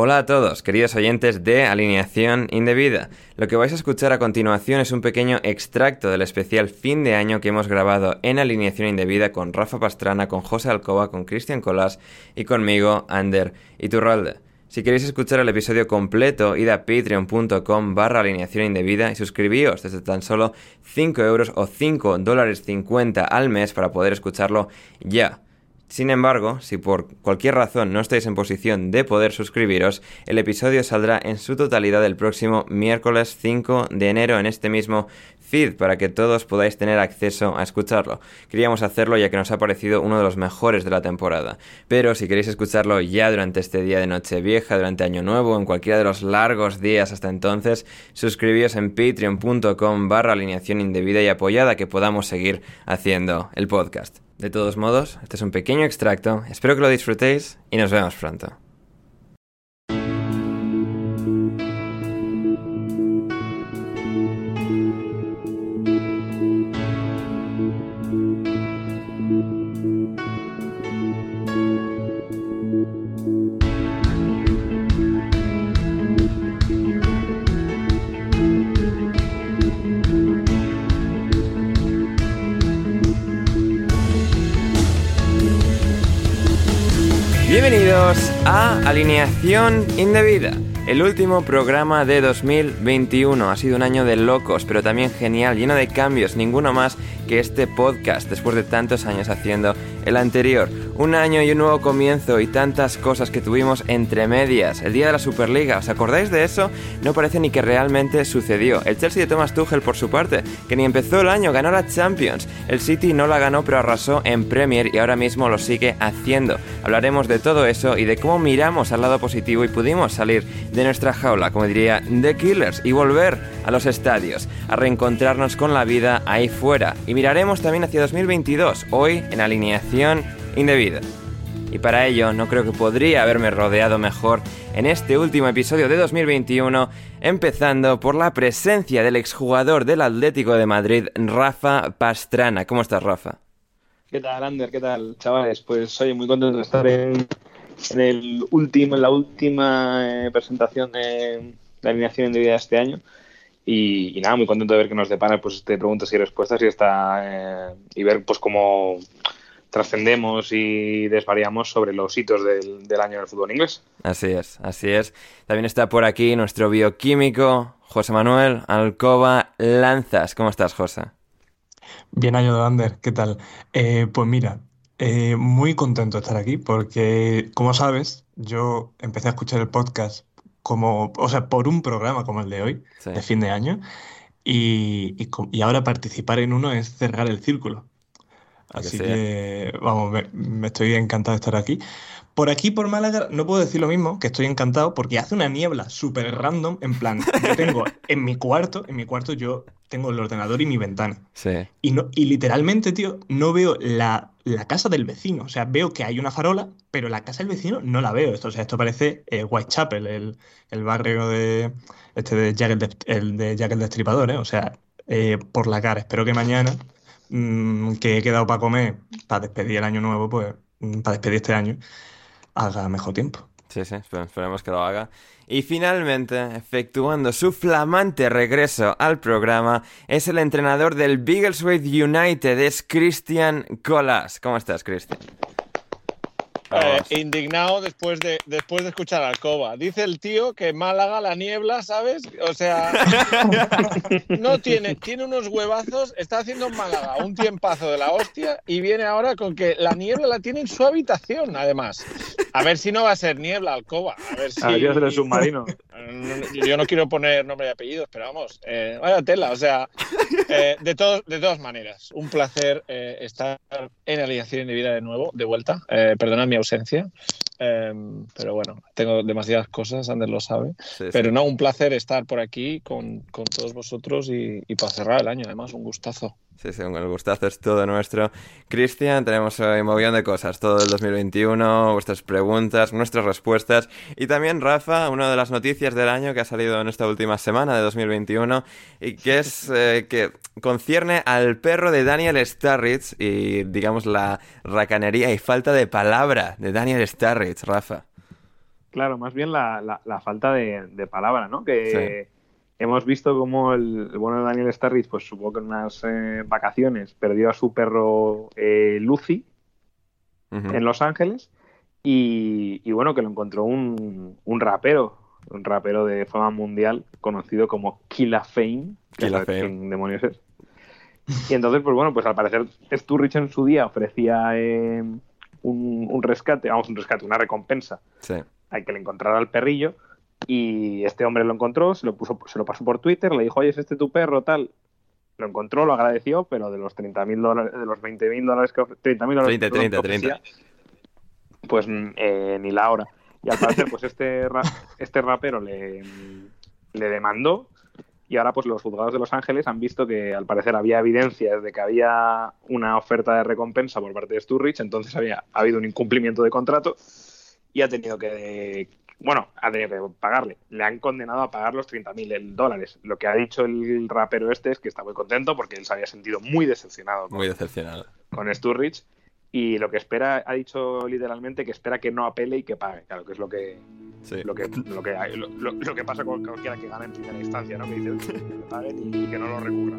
Hola a todos, queridos oyentes de Alineación Indebida. Lo que vais a escuchar a continuación es un pequeño extracto del especial fin de año que hemos grabado en Alineación Indebida con Rafa Pastrana, con José Alcoba, con Cristian Colás y conmigo, Ander Iturralde. Si queréis escuchar el episodio completo, id a patreon.com barra alineación indebida y suscribíos desde tan solo 5 euros o 5 dólares 50 al mes para poder escucharlo ya. Sin embargo, si por cualquier razón no estáis en posición de poder suscribiros, el episodio saldrá en su totalidad el próximo miércoles 5 de enero en este mismo feed para que todos podáis tener acceso a escucharlo. Queríamos hacerlo ya que nos ha parecido uno de los mejores de la temporada. Pero si queréis escucharlo ya durante este día de Nochevieja, durante Año Nuevo, en cualquiera de los largos días hasta entonces, suscribíos en patreon.com barra alineación indebida y apoyada que podamos seguir haciendo el podcast. De todos modos, este es un pequeño extracto, espero que lo disfrutéis y nos vemos pronto. Bienvenidos a Alineación Indebida, el último programa de 2021. Ha sido un año de locos, pero también genial, lleno de cambios, ninguno más que este podcast después de tantos años haciendo el anterior. Un año y un nuevo comienzo y tantas cosas que tuvimos entre medias. El día de la Superliga, ¿os acordáis de eso? No parece ni que realmente sucedió. El Chelsea de Thomas Tuchel por su parte, que ni empezó el año, ganó la Champions. El City no la ganó pero arrasó en Premier y ahora mismo lo sigue haciendo. Hablaremos de todo eso y de cómo miramos al lado positivo y pudimos salir de nuestra jaula, como diría The Killers, y volver a los estadios, a reencontrarnos con la vida ahí fuera. Y miraremos también hacia 2022, hoy en alineación indebida. Y para ello no creo que podría haberme rodeado mejor en este último episodio de 2021, empezando por la presencia del exjugador del Atlético de Madrid, Rafa Pastrana. ¿Cómo estás, Rafa? ¿Qué tal, Ander? ¿Qué tal, chavales? Pues soy muy contento de estar en, en el último, en la última eh, presentación de la alineación indebida de este año. Y, nada, muy contento de ver que nos depara pues este preguntas y respuestas y está eh, y ver pues cómo trascendemos y desvariamos sobre los hitos del, del año del fútbol inglés. Así es, así es. También está por aquí nuestro bioquímico, José Manuel Alcoba Lanzas. ¿Cómo estás, José? Bien hallado, Ander, ¿qué tal? Eh, pues mira, eh, muy contento de estar aquí porque, como sabes, yo empecé a escuchar el podcast como, o sea, por un programa como el de hoy, Sí. de fin de año, y, y ahora participar en uno es cerrar el círculo. Así que, vamos, me, estoy encantado de estar aquí. Por aquí, por Málaga, no puedo decir lo mismo, que estoy encantado, porque hace una niebla súper random, en plan, yo tengo en mi cuarto, en mi cuarto yo tengo el ordenador y mi ventana. Sí. Y, no, y literalmente, tío, no veo la, casa del vecino. O sea, veo que hay una farola, pero la casa del vecino no la veo. Esto, o sea, esto parece eh, Whitechapel, el, el, barrio de, este de Jack el, de, Jack el Destripador, ¿eh? O sea, eh, por la cara. Espero que mañana Mm, que he quedado para comer, para despedir el año nuevo, pues mm, para despedir este año, haga mejor tiempo. Sí, sí, esperemos que lo haga. Y finalmente, efectuando su flamante regreso al programa, es el entrenador del Biggleswade United, es Christian Colas. ¿Cómo estás, Christian? Eh, indignado después de, después de escuchar Alcoba. Dice el tío que Málaga, la niebla, ¿sabes? O sea, no tiene, tiene unos huevazos, está haciendo en Málaga un tiempazo de la hostia y viene ahora con que la niebla la tiene en su habitación, además. A ver si no va a ser niebla, Alcoba. A ver si. el submarino. Yo no quiero poner nombre y apellidos, pero vamos, eh, vaya tela. O sea, eh, de, todos, de todas maneras, un placer estar en Alineación Indebida de nuevo, de vuelta. perdonad mi ausencia. Em, pero bueno, tengo demasiadas cosas, Ander lo sabe. pero no, un placer estar por aquí con, con todos vosotros y, y, para cerrar el año, además, un gustazo. Sí, sí, el gustazo es todo nuestro. Cristian, tenemos hoy un montón de cosas, todo el 2021, vuestras preguntas, nuestras respuestas. Y también, Rafa, una de las noticias del año que ha salido en esta última semana de 2021 y que es eh, que concierne al perro de Daniel Starritz y, digamos, la racanería y falta de palabra de Daniel Starritz, Rafa. Claro, más bien la, la, falta de, palabra, ¿no? Que hemos visto como el, bueno de Daniel Starritz, pues supongo que en unas eh, vacaciones perdió a su perro eh, Lucy en Los Ángeles y, bueno, que lo encontró un, un, rapero, un rapero de fama mundial conocido como Killa Fame, que demonios es. Y entonces, pues bueno, pues al parecer Sturridge en su día ofrecía eh, un, un, rescate, vamos, un rescate, una recompensa sí. al que le encontrara al perrillo y este hombre lo encontró, se lo, puso, se lo pasó por Twitter, le dijo, oye, es este tu perro, tal. Lo encontró, lo agradeció, pero de los 30.000 dólares, de los 20.000 dólares que 30.000 dólares 30, 30, 30. pues eh, ni la hora. Y al parecer, pues este, este rapero le, le demandó y ahora pues los juzgados de Los Ángeles han visto que al parecer había evidencias de que había una oferta de recompensa por parte de Sturridge, entonces había ha habido un incumplimiento de contrato y ha tenido que, bueno, ha tenido que pagarle. Le han condenado a pagar los 30.000 dólares. Lo que ha dicho el rapero este es que está muy contento porque él se había sentido muy decepcionado. Muy decepcionado. Con Sturridge. Y lo que espera, ha dicho literalmente que espera que no apele y que pague. Claro, que es lo que, lo, que, lo, que, lo, que pasa con cualquiera que gane en primera instancia, ¿no? Que dice que paguen y, que no lo recurran.